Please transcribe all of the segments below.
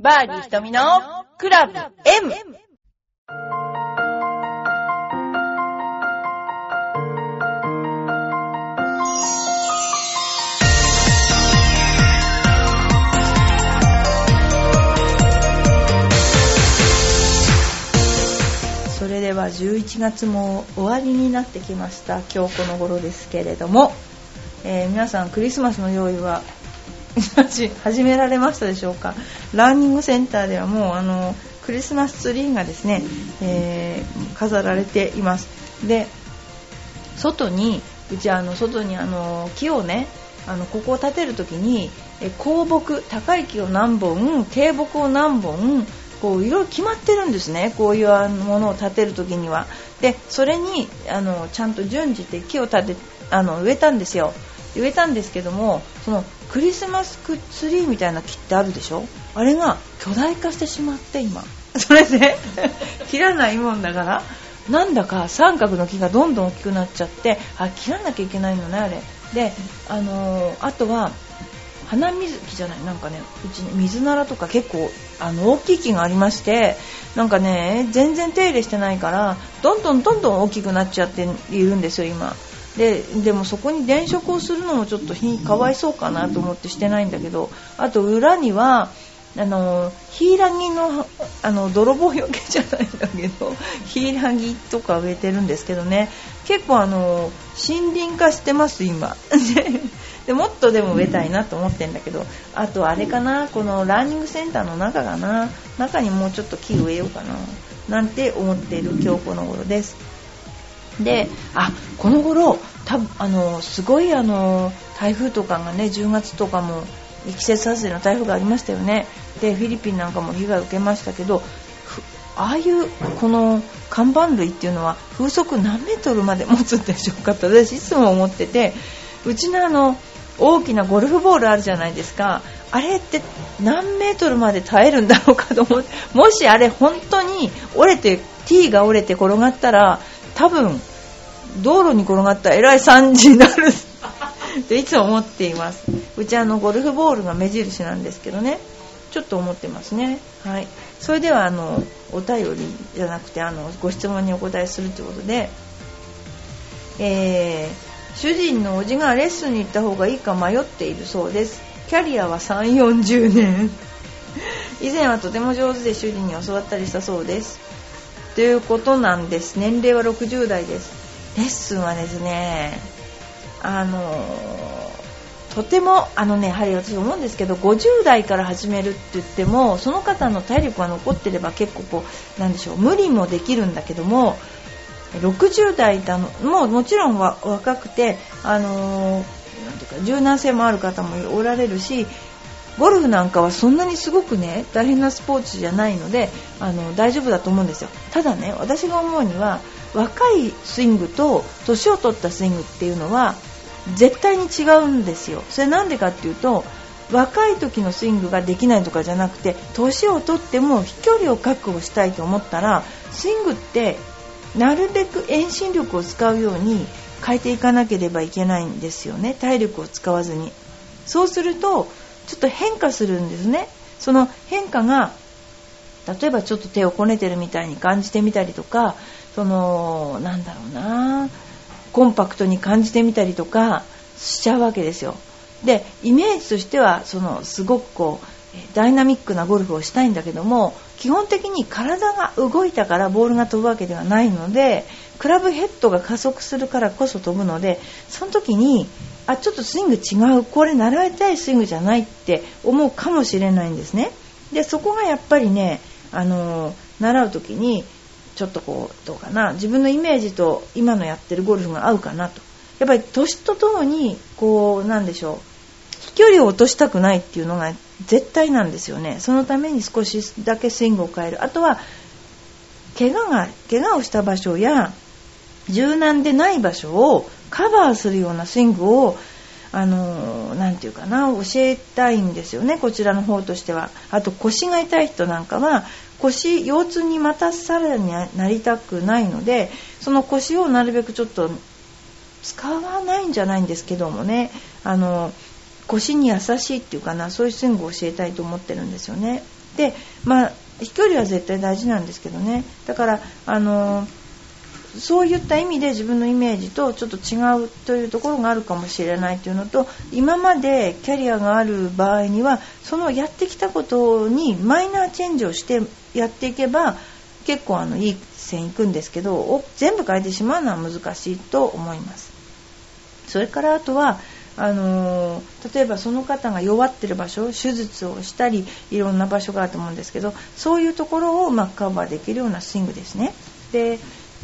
バーディー瞳のクラブ M! それでは11月も終わりになってきました今日この頃ですけれども、えー皆さんクリスマスの用意は始められましたでしょうかランニングセンターではもうあのクリスマスツリーがですね、えー飾られています。で外にうちあの外にあの木をねあのここを建てる時にえ高木高い木を何本低木を何本こういろいろ決まってるんですね。こういうものを建てる時には。でそれにあのちゃんと順次で木を建てあの植えたんですよ。植えたんですけどもそのクリスマスツリーみたいな木ってあるでしょ？あれが巨大化してしまって今。それで 切らないもんだから。なんだか三角の木がどんどん大きくなっちゃってあ切らなきゃいけないのねあれ。であのーあとは花水木じゃない？なんかねうちね水ならとか結構あの大きい木がありましてなんかね全然手入れしてないからどんどんどんどん大きくなっちゃっているんですよ今。ででもそこに電飾をするのもちょっとひかわいそうかなと思ってしてないんだけどあと裏にはあのヒイラギのあの泥棒よけじゃないんだけど ヒイラギとか植えてるんですけどね。結構あの森林化してます今。でもっとでも植えたいなと思ってるんだけどあとあれかなこのランニングセンターの中かな。中にもうちょっと木植えようかな。なんて思っている今日この頃です。であこの頃たあのすごいあの台風とかがね10月とかも季節外れの台風がありましたよね。でフィリピンなんかも被害を受けましたけどああいうこの看板類っていうのは風速何メートルまで持つんでしょうかって私いつも思っててうちのあの大きなゴルフボールあるじゃないですか。あれって何メートルまで耐えるんだろうかと思ってもしあれ本当に折れて T が折れて転がったら多分道路に転がったらえらい惨事になる。っていつも思っています。うちあのゴルフボールが目印なんですけどね。ちょっと思ってますね。はい。それではあのお便りじゃなくてあのご質問にお答えするということで。えー主人のおじがレッスンに行った方がいいか迷っているそうです。キャリアは3 4 0年。以前はとても上手で主人に教わったりしたそうですということなんです。年齢は60代です。レッスンはですねあのとてもあのねやはり私思うんですけど50代から始めるって言ってもその方の体力が残ってれば結構こうなんでしょう無理もできるんだけども60代だのもうもちろん若くてあのーなんていうか柔軟性もある方もおられるしゴルフなんかはそんなにすごくね大変なスポーツじゃないのであの大丈夫だと思うんですよ。ただね私が思うには若いスイングと年を取ったスイングっていうのは絶対に違うんですよ。それなんでかっていうと若い時のスイングができないとかじゃなくて年を取っても飛距離を確保したいと思ったらスイングってなるべく遠心力を使うように変えていかなければいけないんですよね。体力を使わずに。そうするとちょっと変化するんですね。その変化が例えばちょっと手をこねてるみたいに感じてみたりとかそのなんだろうなコンパクトに感じてみたりとかしちゃうわけですよ。でイメージとしてはそのすごくこうダイナミックなゴルフをしたいんだけども基本的に体が動いたからボールが飛ぶわけではないのでクラブヘッドが加速するからこそ飛ぶのでその時にあちょっとスイング違う。これ習いたいスイングじゃないって思うかもしれないんですね。でそこがやっぱりねあの習う時にちょっとこうどうかな。自分のイメージと今のやってるゴルフが合うかなと。やっぱり年とともにこうなんでしょう。飛距離を落としたくないっていうのが絶対なんですよね。そのために少しだけスイングを変える。あとは怪我が怪我をした場所や柔軟でない場所をカバーするようなスイングをあのなんていうかな教えたいんですよねこちらの方としては。あと腰が痛い人なんかは腰腰痛にまたさらになりたくないのでその腰をなるべくちょっと使わないんじゃないんですけどもねあの腰に優しいっていうかなそういうスイングを教えたいと思ってるんですよねでまあ飛距離は絶対大事なんですけどねだからあのーそういった意味で自分のイメージとちょっと違うというところがあるかもしれないというのと今までキャリアがある場合にはそのやってきたことにマイナーチェンジをしてやっていけば結構あのいい線いくんですけど全部変えてしまうのは難しいと思います。それからあとはあの、例えばその方が弱ってる場所手術をしたりいろんな場所があると思うんですけどそういうところを、まあ、カバーできるようなスイングですねで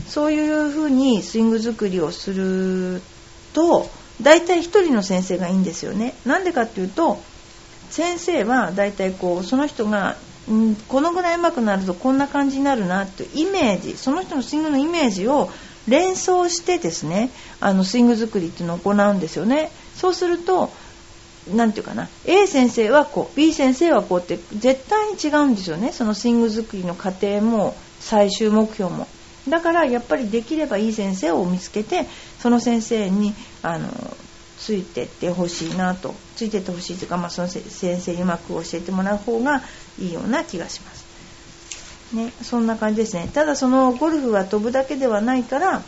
そういうふうにスイング作りをすると大体1人の先生がいいんですよね。なんでかっていうと先生は大体こうその人がんこのぐらい上手くなるとこんな感じになるなというイメージその人のスイングのイメージを連想してですねあのスイング作りっていうのを行うんですよね。そうすると何て言うかな A 先生はこう B 先生はこうって絶対に違うんですよね。そのスイング作りの過程も最終目標も。だからやっぱりできればいい先生を見つけてその先生にあのついてってほしいなとついてってほしいというか、まあ、その先生にうまく教えてもらう方がいいような気がします。ね、そんな感じですね。ただそのゴルフは飛ぶだけではないから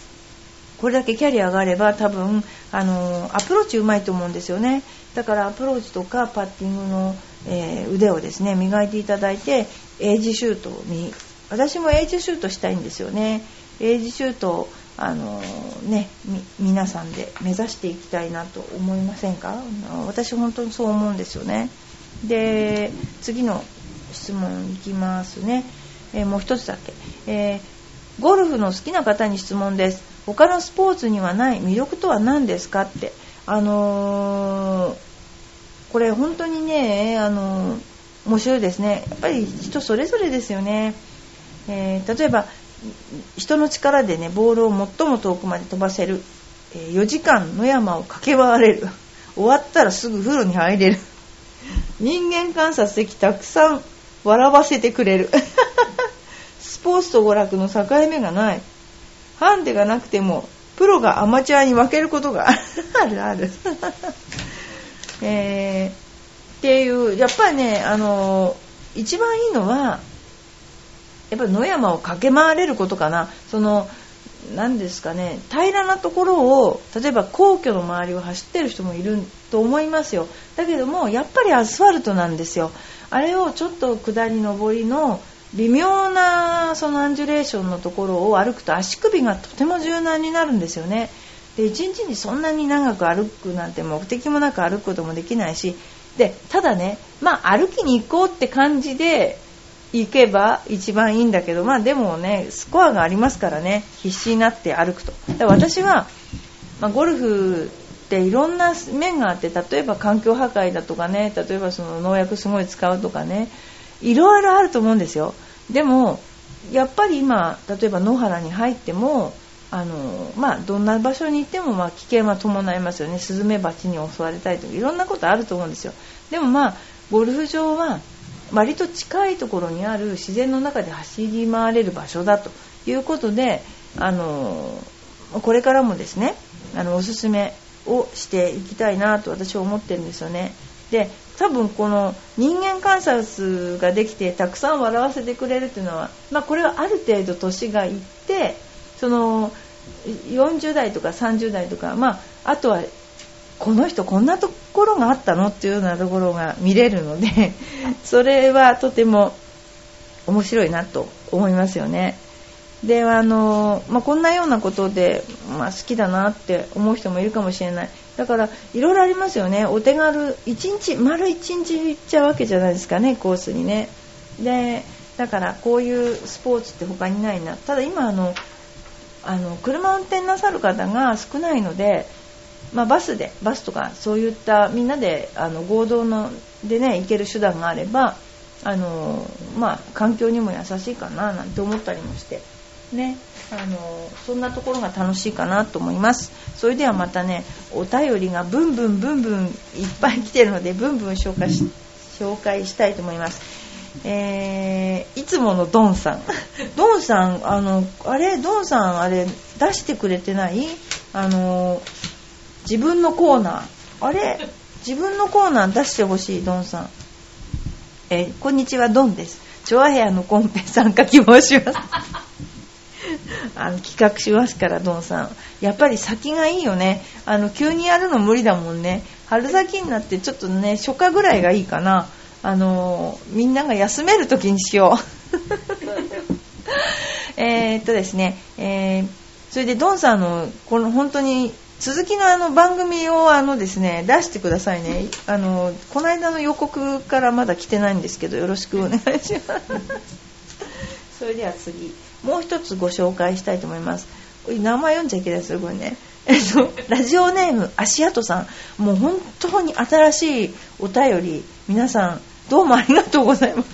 これだけキャリアがあれば多分あのアプローチうまいと思うんですよねだからアプローチとかパッティングの、えー、腕をですね磨いていただいてエイジシュートに私もエイジシュートしたいんですよね。エイジシュートあのね皆さんで目指していきたいなと思いませんか？私本当にそう思うんですよね。で次の質問いきますね、えー、もう一つだけ、えー、ゴルフの好きな方に質問です。他のスポーツにはない魅力とは何ですかって。あのー、これ本当にねあのー、面白いですね。やっぱり人それぞれですよね。えー、例えば人の力でねボールを最も遠くまで飛ばせる、えー、4時間野山を駆け回れる。終わったらすぐ風呂に入れる。人間観察できたくさん笑わせてくれる。スポーツと娯楽の境目がない。ハンデがなくてもプロがアマチュアに分けることが あるある。えー、っていうやっぱりねあの、一番いいのはやっぱり野山を駆け回れることかな。その何ですかね。平らなところを例えば皇居の周りを走ってる人もいると思いますよ。だけどもやっぱりアスファルトなんですよ。あれをちょっと下り上りの微妙なそのアンジュレーションのところを歩くと足首がとても柔軟になるんですよね。で1日にそんなに長く歩くなんて目的もなく歩くこともできないし。でただねまあ歩きに行こうって感じで行けば一番いいんだけど、まあでもね、スコアがありますからね、必死になって歩くと。で私は、まあ、ゴルフっていろんな面があって、例えば環境破壊だとかね、例えばその農薬すごい使うとかね、いろいろあると思うんですよ。でも、やっぱり今、例えば野原に入っても、あのまあ、どんな場所に行ってもま危険は伴いますよね、スズメバチに襲われたりとかいろんなことあると思うんですよ。でもまあゴルフ場は割と近いところにある自然の中で走り回れる場所だということであのこれからもですねあのおすすめをしていきたいなと私は思ってるんですよね。で多分この人間観察ができてたくさん笑わせてくれるっていうのは、まあ、これはある程度年がいってその40代とか30代とか、まあ、あとはこの人こんなところがあったのっていうようなところが見れるので それはとても面白いなと思いますよね。であの、まあ、こんなようなことで、まあ、好きだなって思う人もいるかもしれない。だからいろいろありますよね。お手軽1日丸1日行っちゃうわけじゃないですかねコースにね。でだからこういうスポーツって他にないな。ただ今あのあの車運転なさる方が少ないのでまあ、バスでバスとかそういったみんなであの合同のでね行ける手段があればあの、まあ、環境にも優しいかななんて思ったりもしてねあのそんなところが楽しいかなと思います。それではまたねお便りがブンブンブンブンいっぱい来てるのでブンブン紹介し紹介したいと思います。えー、いつものドンさん。ドンさんあのあれ？ドンさんあれ出してくれてない？あの自分のコーナー。あれ？自分のコーナー出してほしいドンさん。え、こんにちはドンです。チョアヘアのコンペ参加希望します。あの企画しますからドンさん。やっぱり先がいいよね。あの急にやるの無理だもんね。春先になってちょっとね初夏ぐらいがいいかな。あのみんなが休める時にしよう。えっとですね、えー、それでドンさんのこの本当に続きのあの番組をあのですね出してくださいね。あのこの間の予告からまだ来てないんですけどよろしくお願いします。それでは次。もう一つご紹介したいと思います。名前読んじゃいけないですよこれね。ラジオネーム足跡さん。もう本当に新しいお便り。皆さんどうもありがとうございます。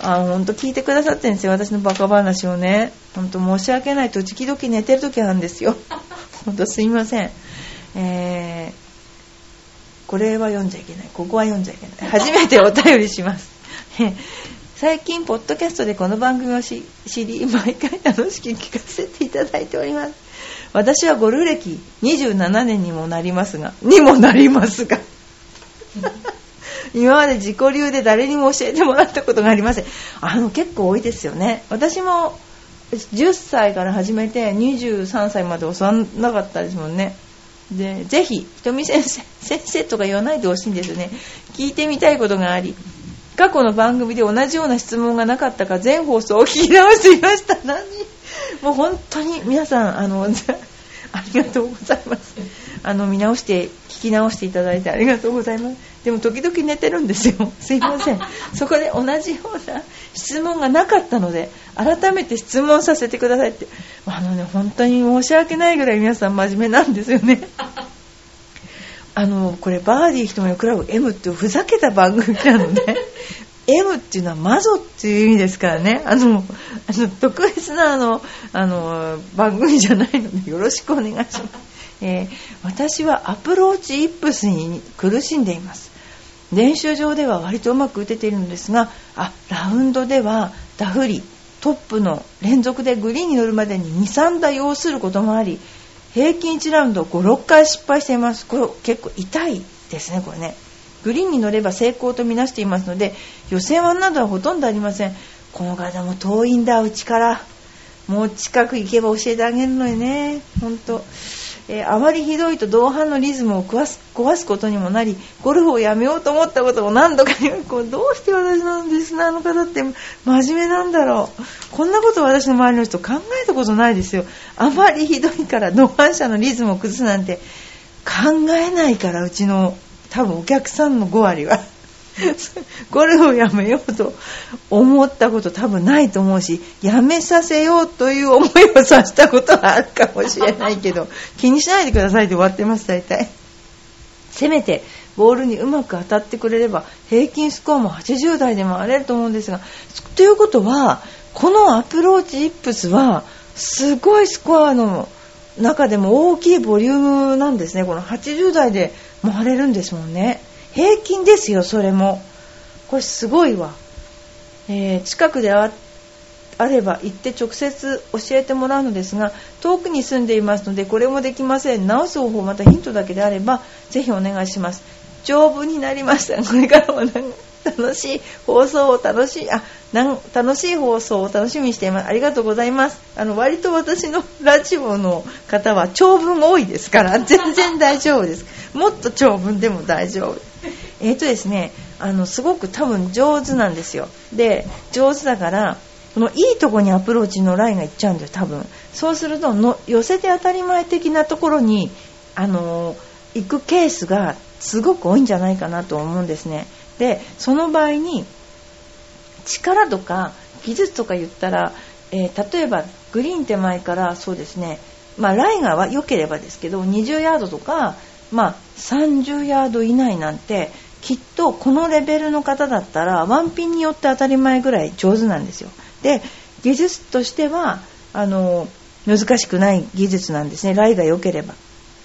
あ本当聞いてくださってるんですよ私のバカ話をね。本当申し訳ないと時々寝てる時なんですよ。本当すいません。えー、これは読んじゃいけない。ここは読んじゃいけない。初めてお便りします。最近ポッドキャストでこの番組を知り毎回楽しく聞かせていただいております。私はゴルフ歴27年にもなりますがにもなりますが。今まで自己流で誰にも教えてもらったことがありません。あの結構多いですよね。私も10歳から始めて23歳まで教わらなかったですもんね。でぜひひとみ先生 先生とか言わないでほしいんですよね。聞いてみたいことがあり過去の番組で同じような質問がなかったか全放送を聞き直していました何 もう本当に皆さんあの ありがとうございます。あの見直して聞き直していただいてありがとうございます。でも時々寝てるんですよ。すいません。そこで同じような質問がなかったので改めて質問させてくださいって。あのね本当に申し訳ないぐらい皆さん真面目なんですよね。あのこれバーディー人もクラブ M っていうふざけた番組なので M っていうのは魔女っていう意味ですからね。あのあの特別なあのあの番組じゃないのでよろしくお願いします、えー、私はアプローチイップスに苦しんでいます。練習場では割とうまく打てているのですがあラウンドではダフりトップの連続でグリーンに乗るまでに23打要することもあり平均1ラウンド56回失敗しています。これ結構痛いですねこれね。グリーンに乗れば成功とみなしていますので予選はなどはほとんどありません。この方も遠いんだうちから。もう近く行けば教えてあげるのにね本当。えー、あまりひどいと同伴のリズムを壊す壊すことにもなりゴルフをやめようと思ったことも何度か こうどうして私のリスナーの方って真面目なんだろう。こんなこと私の周りの人考えたことないですよ。あまりひどいから同伴者のリズムを崩すなんて考えないからうちの多分お客さんの5割は。ゴルフをやめようと思ったこと多分ないと思うしやめさせようという思いをさせたことはあるかもしれないけど 気にしないでくださいって終わってます大体。せめてボールにうまく当たってくれれば平均スコアも80台で回れると思うんですがということはこのアプローチイップスはすごいスコアの中でも大きいボリュームなんですね。この80台で回れるんですもんね平均ですよそれも。これすごいわ、えー、近くであれば行って直接教えてもらうのですが遠くに住んでいますのでこれもできません。直す方法またヒントだけであればぜひお願いします。丈夫になりました。これからも楽しい放送を楽しいあなん楽しい放送を楽しみにしています。ありがとうございます。あの割と私のラジオの方は長文多いですから全然大丈夫です。もっと長文でも大丈夫。えっ、ー、とですねあのすごく多分上手なんですよ。で上手だからこのいいとこにアプローチのラインがいっちゃうんだよ多分。そうするとの寄せて当たり前的なところにあの行くケースがすごく多いんじゃないかなと思うんですね。でその場合に力とか技術とか言ったら、えー、例えばグリーン手前からそうですね、まあ、ライが良ければですけど20ヤードとか、まあ、30ヤード以内なんてきっとこのレベルの方だったらワンピンによって当たり前ぐらい上手なんですよ。で技術としてはあの難しくない技術なんですねライが良ければ。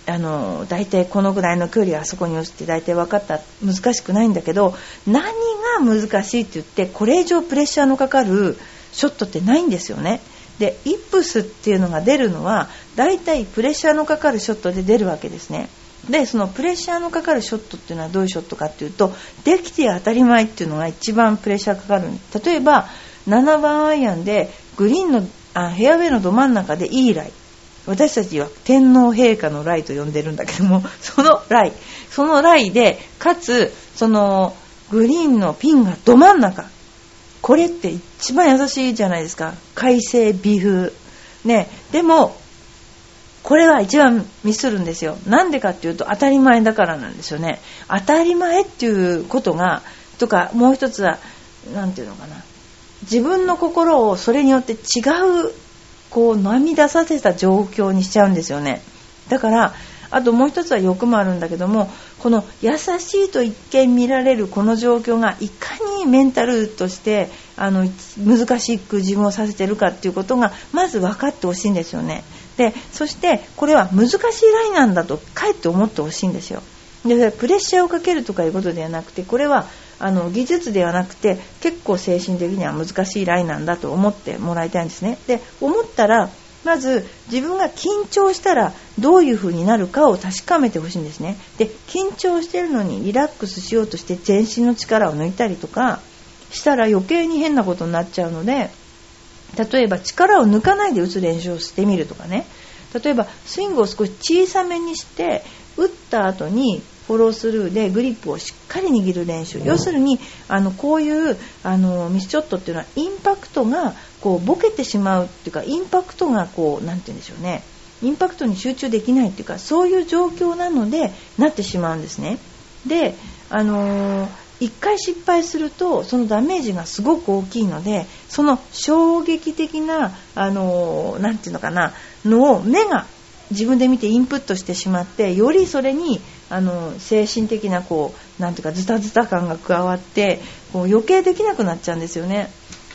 あの大体このぐらいの距離あそこに落ちて大体分かった難しくないんだけど何が難しいって言ってこれ以上プレッシャーのかかるショットってないんですよね。でイップスっていうのが出るのは大体プレッシャーのかかるショットで出るわけですね。でそのプレッシャーのかかるショットっていうのはどういうショットかっていうとできて当たり前っていうのが一番プレッシャーかかる。例えば7番アイアンでグリーンのあヘアウェイのど真ん中でいいライ。私たちは天皇陛下のライと呼んでるんだけども そのライ。そのライでかつそのグリーンのピンがど真ん中。これって一番優しいじゃないですか。快晴美風。ね。でもこれは一番ミスるんですよ。なんでかっていうと当たり前だからなんですよね。当たり前っていうことがとかもう一つは何て言うのかな。自分の心をそれによって違うこう涙させた状況にしちゃうんですよね。だからあともう一つは欲もあるんだけどもこの優しいと一見見られるこの状況がいかにメンタルとしてあの難しく自分をさせてるかっていうことがまず分かってほしいんですよね。でそしてこれは難しいラインなんだとかえって思ってほしいんですよ。でプレッシャーをかけるとかいうことではなくてこれはあの技術ではなくて結構精神的には難しいラインなんだと思ってもらいたいんですね。で思ったらまず自分が緊張したらどういう風になるかを確かめてほしいんですね。で緊張してるのにリラックスしようとして全身の力を抜いたりとかしたら余計に変なことになっちゃうので例えば力を抜かないで打つ練習をしてみるとかね。例えばスイングを少し小さめにして打った後にフォロースルーでグリップをしっかり握る練習、要するにあのこういうあのミスショットっていうのはインパクトがこうボケてしまうっていうかインパクトがこうなんて言うんでしょうね。インパクトに集中できないっていうかそういう状況なのでなってしまうんですね。であのー1回失敗するとそのダメージがすごく大きいのでその衝撃的なあのー、て言うのかなのを目が自分で見てインプットしてしまってよりそれにあの精神的なこうなていうかズタズタ感が加わってこう余計できなくなっちゃうんですよね。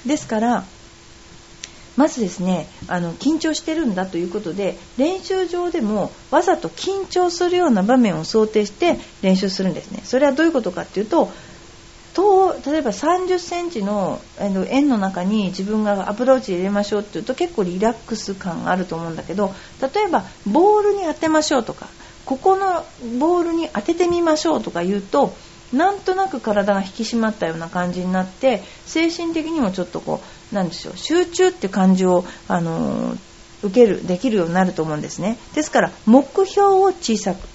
ですからまずですねあの緊張してるんだということで練習場でもわざと緊張するような場面を想定して練習するんですね。それはどういうことかっていうとと例えば30センチの円の中に自分がアプローチ入れましょうっていうと結構リラックス感があると思うんだけど例えばボールに当てましょうとかここのボールに当ててみましょうとか言うとなんとなく体が引き締まったような感じになって精神的にもちょっとこうなんでしょう集中って感じを、あのー、受けるできるようになると思うんですね。ですから目標を小さく。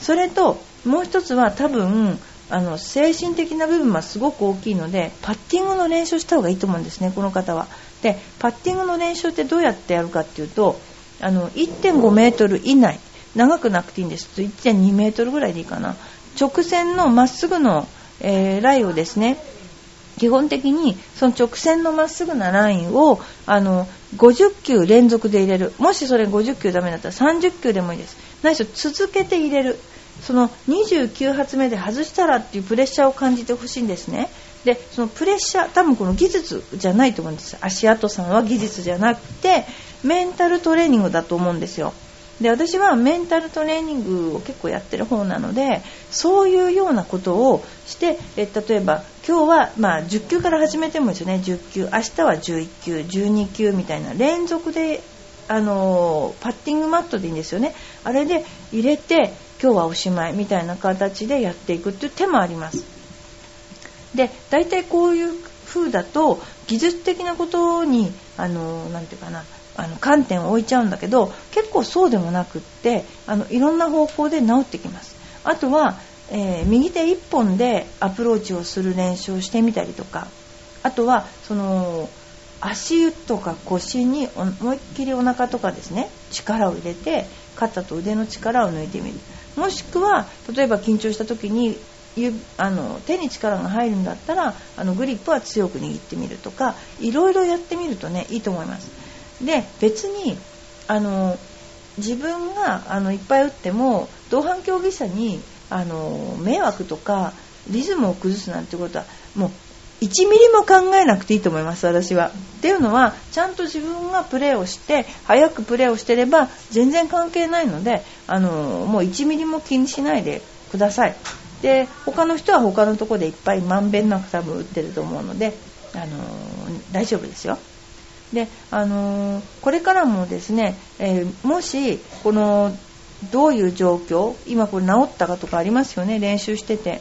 それともう一つは多分あの精神的な部分はすごく大きいのでパッティングの練習をした方がいいと思うんですね、この方は。でパッティングの練習ってどうやってやるかっていうとあの1.5メートル以内長くなくていいんです。1.2メートルぐらいでいいかな。直線のまっすぐの、えー、ラインをですね基本的にその直線のまっすぐなラインをあの50球連続で入れる。もしそれ50球ダメだったら30球でもいいです。ないし続けて入れる。その29発目で外したらっていうプレッシャーを感じてほしいんですね。でそのプレッシャー多分この技術じゃないと思うんです。足跡さんは技術じゃなくてメンタルトレーニングだと思うんですよ。で私はメンタルトレーニングを結構やってる方なのでそういうようなことをしてえ例えば今日は、まあ、10球から始めてもいいですよね10球明日は11球12球みたいな連続であのパッティングマットでいいんですよね。あれで入れて今日はおしまいみたいな形でやっていくっていう手もあります。で大体こういう風だと技術的なことにあのなていうかなあの観点を置いちゃうんだけど結構そうでもなくってあのいろんな方向で治ってきます。あとは、えー、右手1本でアプローチをする練習をしてみたりとかあとはその足湯とか腰に思いっきりお腹とかですね力を入れて肩と腕の力を抜いてみる。もしくは例えば緊張した時にあの手に力が入るんだったらあのグリップは強く握ってみるとかいろいろやってみるとねいいと思います。で別にあの自分があのいっぱい打っても同伴競技者にあの迷惑とかリズムを崩すなんてことはもう1ミリも考えなくていいと思います私は。っていうのはちゃんと自分がプレーをして早くプレーをしてれば全然関係ないのであのもう1ミリも気にしないでください。で他の人は他のとこでいっぱいまんべんなく多分打ってると思うのであの大丈夫ですよ。であのこれからもですね、えー、もしこのどういう状況今これ治ったかとかありますよね練習してて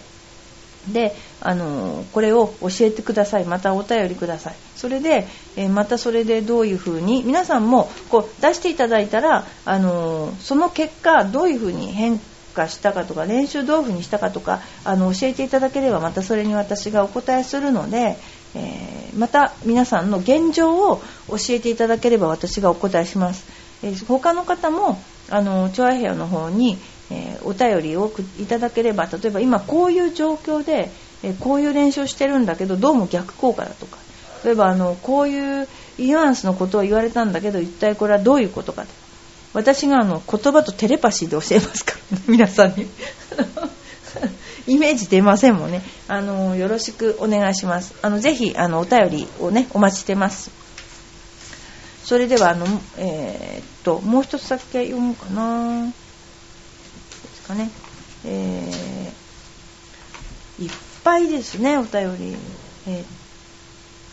であのこれを教えてくださいまたお便りくださいそれで、えまたそれでどういうふうに皆さんもこう出していただいたらあのその結果どういうふうに変化したかとか練習どういうふうにしたかとかあの教えていただければまたそれに私がお答えするので、えー、また皆さんの現状を教えていただければ私がお答えします。えー、他の方もあのチョアヘアの方に、えー、お便りをいただければ例えば今こういう状況で、えこういう練習をしてるんだけどどうも逆効果だとか例えばあのこういうニュアンスのことを言われたんだけど一体これはどういうことかと。私があの言葉とテレパシーで教えますから、ね、皆さんに。イメージ出ませんもんね。あのよろしくお願いします。あのぜひあのお便りをねお待ちしてます。それではあの、えー、っともう一つだけ読もうかな。かね。えー、いっぱいですねお便り。えー、っ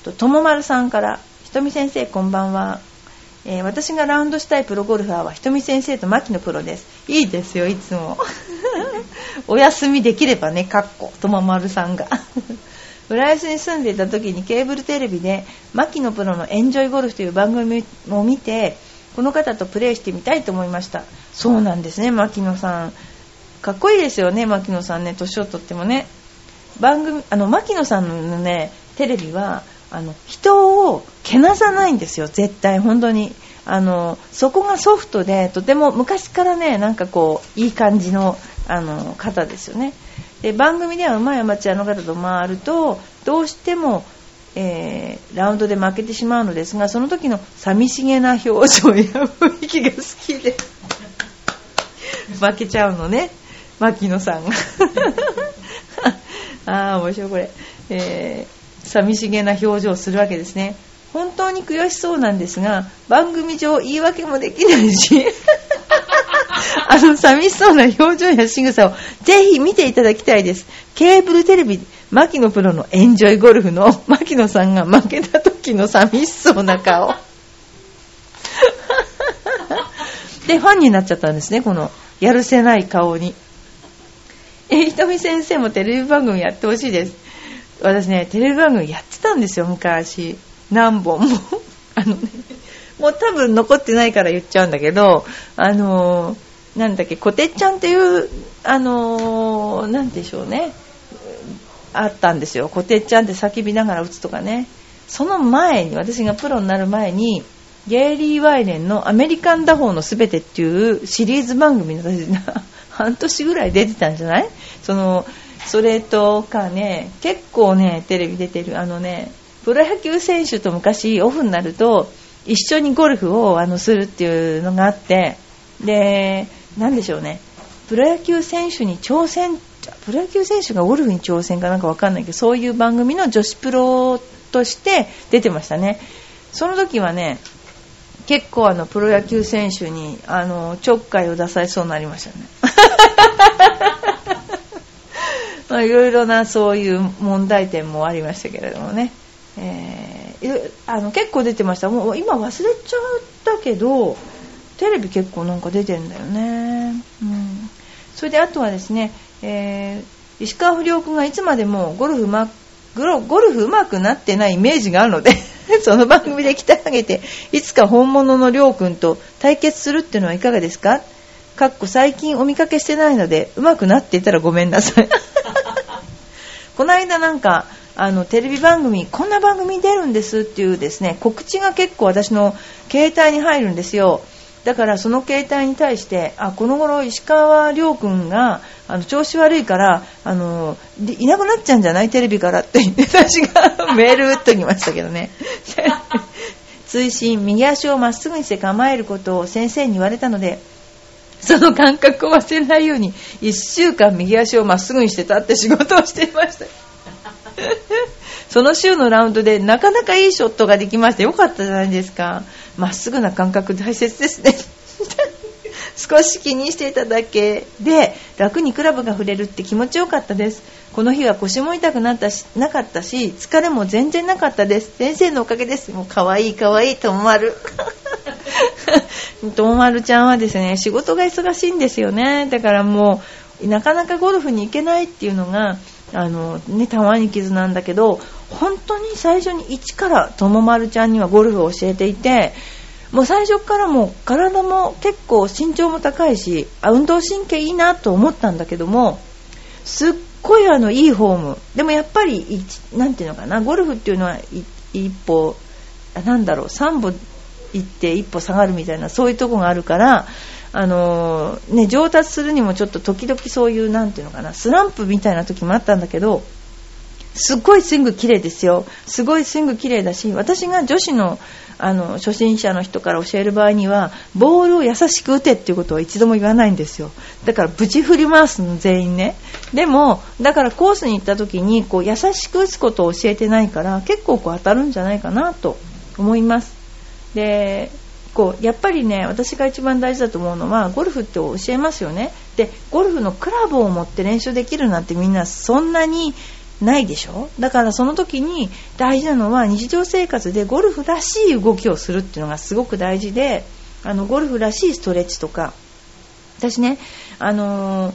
とともまるさんからひとみ先生こんばんは。えー、私がラウンドしたいプロゴルファーはひとみ先生と牧野プロです。いいですよいつも。お休みできればねかっことままるさんが。浦安に住んでいた時にケーブルテレビで牧野プロのエンジョイゴルフという番組を見てこの方とプレーしてみたいと思いました。そうなんですね牧野さん。かっこいいですよね牧野さんね年をとってもね。番組あの牧野さんのねテレビはあの人をけなさないんですよ絶対本当に。あのそこがソフトでとても昔からねなんかこういい感じのあの方ですよね。で番組ではうまいアマチュアの方と回るとどうしても、えー、ラウンドで負けてしまうのですがその時の寂しげな表情や雰囲気が好きで負けちゃうのね。牧野さんが。ああ面白いこれ、えー寂しげな表情をするわけですね。本当に悔しそうなんですが番組上言い訳もできないし。あの寂しそうな表情や仕草をぜひ見ていただきたいです。ケーブルテレビ牧野プロのエンジョイゴルフの牧野さんが負けた時の寂しそうな顔。でファンになっちゃったんですねこのやるせない顔に。えひとみ先生もテレビ番組やってほしいです。私ねテレビ番組やってたんですよ昔。何本も。あのねもう多分残ってないから言っちゃうんだけどあのー、なんだっけこてっちゃんっていうあのー、なんでしょうね。あったんですよ。こてっちゃんって叫びながら打つとかね。その前に私がプロになる前にゲイリー・ワイレンの「アメリカン打法のすべて」っていうシリーズ番組の私半年ぐらい出てたんじゃない？そのそれとかね結構ねテレビ出てる。あのねプロ野球選手と昔オフになると一緒にゴルフをあのするっていうのがあってで何でしょうね。プロ野球選手に挑戦プロ野球選手がゴルフに挑戦かなんか分かんないけどそういう番組の女子プロとして出てましたね。その時はね結構あのプロ野球選手にあのちょっかいを出されそうになりましたね。まあ、いろいろなそういう問題点もありましたけれどもね、えー、あの結構出てました。もう今忘れちゃったけどテレビ結構なんか出てんだよね、うん、それであとはですね、えー、石川不良君がいつまでもゴルフうまゴルフ上手くなってないイメージがあるので その番組で鍛え上げていつか本物のりょうくんと対決するっていうのはいかがですか？かっこ最近お見かけしてないので上手くなっていたらごめんなさい。この間なんかあのテレビ番組こんな番組に出るんですっていうですね告知が結構私の携帯に入るんですよ。だからその携帯に対してあこの頃石川遼君があの調子悪いからあのいなくなっちゃうんじゃない？テレビからって言って私がメール打っときましたけどね。追伸右足をまっすぐにして構えることを先生に言われたのでその感覚を忘れないように1週間右足をまっすぐにして立って仕事をしていました。その週のラウンドでなかなかいいショットができましてよかったじゃないですか。まっすぐな感覚大切ですね。少し気にしていただけ。で楽にクラブが触れるって気持ちよかったです。この日は腰も痛くなったしなかったし疲れも全然なかったです。先生のおかげです。もう可愛い可愛いと思わる ともまるちゃんはですね仕事が忙しいんですよね。だからもうなかなかゴルフに行けないっていうのがあの、ね、たまに傷なんだけど本当に最初に一からともまるちゃんにはゴルフを教えていてもう最初からもう体も結構身長も高いしあ運動神経いいなと思ったんだけどもすっごいあのいいフォーム。でもやっぱり何ていうのかなゴルフっていうのは一歩なんだろう3歩行って一歩下がるみたいなそういうとこがあるからあのー、ね、上達するにもちょっと時々そういうなんていうのかなスランプみたいな時もあったんだけどすっごいスイング綺麗ですよ。すごいスイング綺麗だし私が女子のあの初心者の人から教える場合にはボールを優しく打てっていうことは一度も言わないんですよ。だからぶち振り回すの全員ね。でもだからコースに行った時にこう優しく打つことを教えてないから結構こう当たるんじゃないかなと思います。でこうやっぱりね私が一番大事だと思うのはゴルフって教えますよね。でゴルフのクラブを持って練習できるなんてみんなそんなにないでしょ？だからその時に大事なのは日常生活でゴルフらしい動きをするっていうのがすごく大事であのゴルフらしいストレッチとか。私ねあのー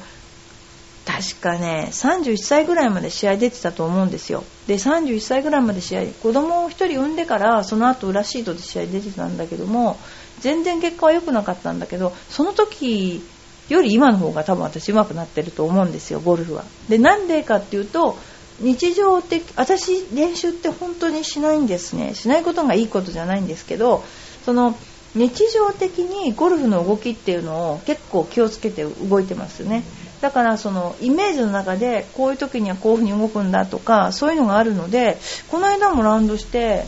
確かね31歳ぐらいまで試合出てたと思うんですよ。で31歳ぐらいまで試合子供を1人産んでからその後裏シートで試合出てたんだけども全然結果は良くなかったんだけどその時より今の方が多分私上手くなってると思うんですよゴルフは。でなんでかっていうと日常的私練習って本当にしないんですね。しないことがいいことじゃないんですけどその日常的にゴルフの動きっていうのを結構気をつけて動いてますね。だからそのイメージの中でこういう時にはこういう風に動くんだとかそういうのがあるのでこの間もラウンドして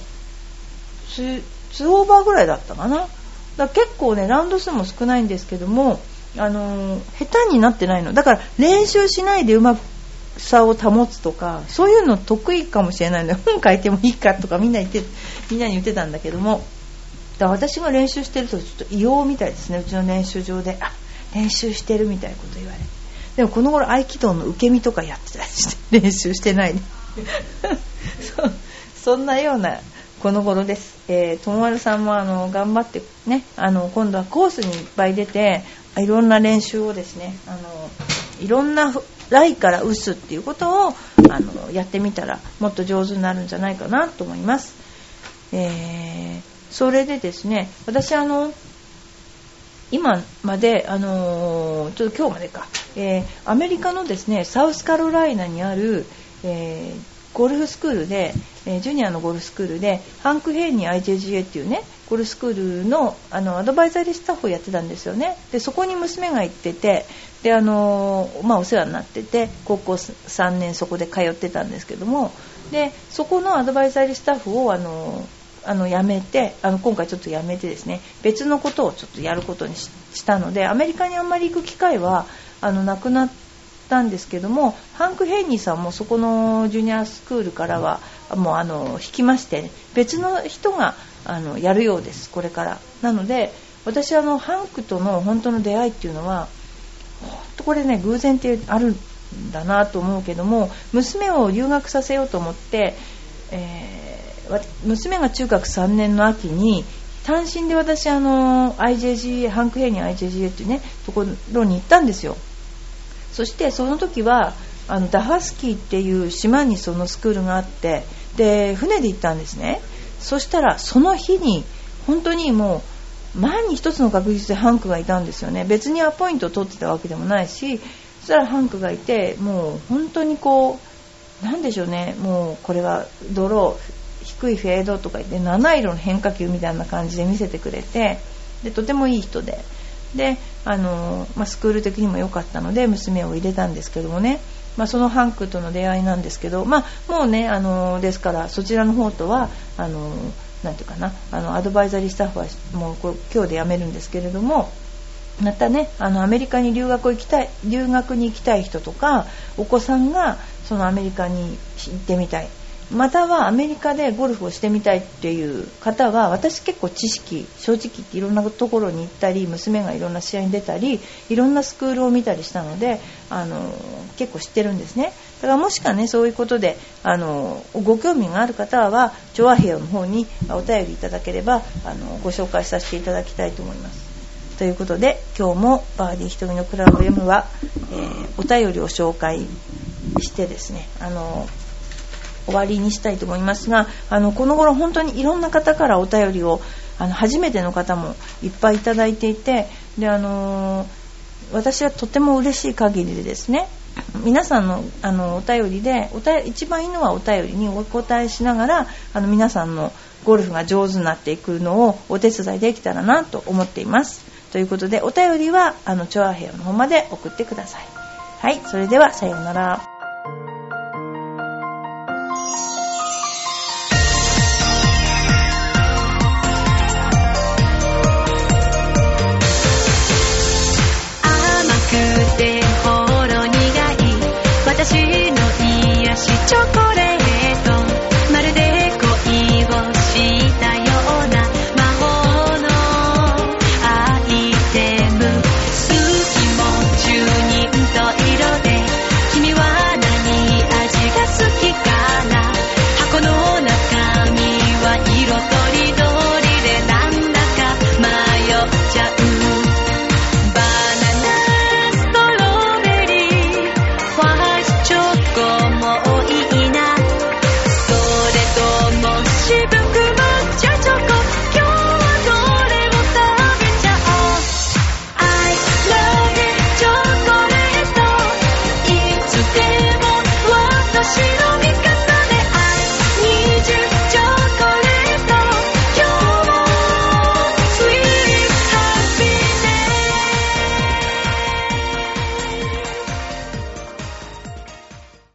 2オーバーぐらいだったかな？だから結構ねラウンド数も少ないんですけどもあの、下手になってないの。だから練習しないでうまさを保つとかそういうの得意かもしれないので本書いてもいいかとかみんな言ってみんなに言ってたんだけどもだから私が練習してるとちょっと異様みたいですね。うちの練習場で。練習してるみたいなこと言われて。でもこの頃合気道の受け身とかやってたりして練習してないね そそんなようなこの頃です。えー、ともまるさんもあの頑張ってね、あの今度はコースにいっぱい出て、いろんな練習をですね、あのいろんな来から打つっていうことをあのやってみたらもっと上手になるんじゃないかなと思います。えー、それでですね、私あの今まで、あのー、ちょっと今日までか、えー、アメリカのですねサウスカロライナにある、えー、ゴルフスクールで、えジュニアのゴルフスクールでハンク・ヘイニー IJGA っていうねゴルフスクールのあのアドバイザリースタッフをやってたんですよね。でそこに娘が行っててで、あのまあ、お世話になってて高校3年そこで通ってたんですけども。でそこのアドバイザリースタッフを、あのあの辞めてあの今回ちょっと辞めてですね別のことをちょっとやることにしたのでアメリカにあんまり行く機会はあのなくなったんですけどもハンク・ヘイニーさんもそこのジュニアスクールからはもうあの引きまして、別の人があのやるようですこれから。なので私あのハンクとの本当の出会いっていうのは本当これね偶然ってあるんだなと思うけども娘を留学させようと思って、えー娘が中学3年の秋に単身で私あの IJGA ハンクヘイニー IJGA っていうねところに行ったんですよ。そしてその時はあのダハスキーっていう島にそのスクールがあってで船で行ったんですね。そしたらその日に本当にもう前に一つの確実でハンクがいたんですよね。別にアポイントを取ってたわけでもないしそしたらハンクがいてもう本当にこうなんでしょうね。もうこれは泥低いフェードとか言って七色の変化球みたいな感じで見せてくれてでとてもいい人で。であの、まあ、スクール的にも良かったので娘を入れたんですけどもね、まあ、そのハンクとの出会いなんですけど、まあ、もうねあのですからそちらの方とはあのなていうかなあのアドバイザリースタッフはもう今日で辞めるんですけれどもまたねあのアメリカに留学行きたい留学に行きたい人とかお子さんがそのアメリカに行ってみたい。またはアメリカでゴルフをしてみたいっていう方は私結構知識正直言っていろんなところに行ったり娘がいろんな試合に出たりいろんなスクールを見たりしたのであの結構知ってるんですね。だからもしかねそういうことであのご興味がある方は調和平の方にお便りいただければあのご紹介させていただきたいと思います。ということで今日もバーディー瞳のクラブを読むは、えー、お便りを紹介してですねあの終わりにしたいと思いますがあのこの頃本当にいろんな方からお便りをあの初めての方もいっぱいいただいていてであの私はとても嬉しい限りでですね皆さんのあのお便りでお便一番いいのはお便りにお答えしながらあの皆さんのゴルフが上手になっていくのをお手伝いできたらなと思っています。ということでお便りはあのチョアヘアの方まで送ってください。はい、それではさようなら。しちゃか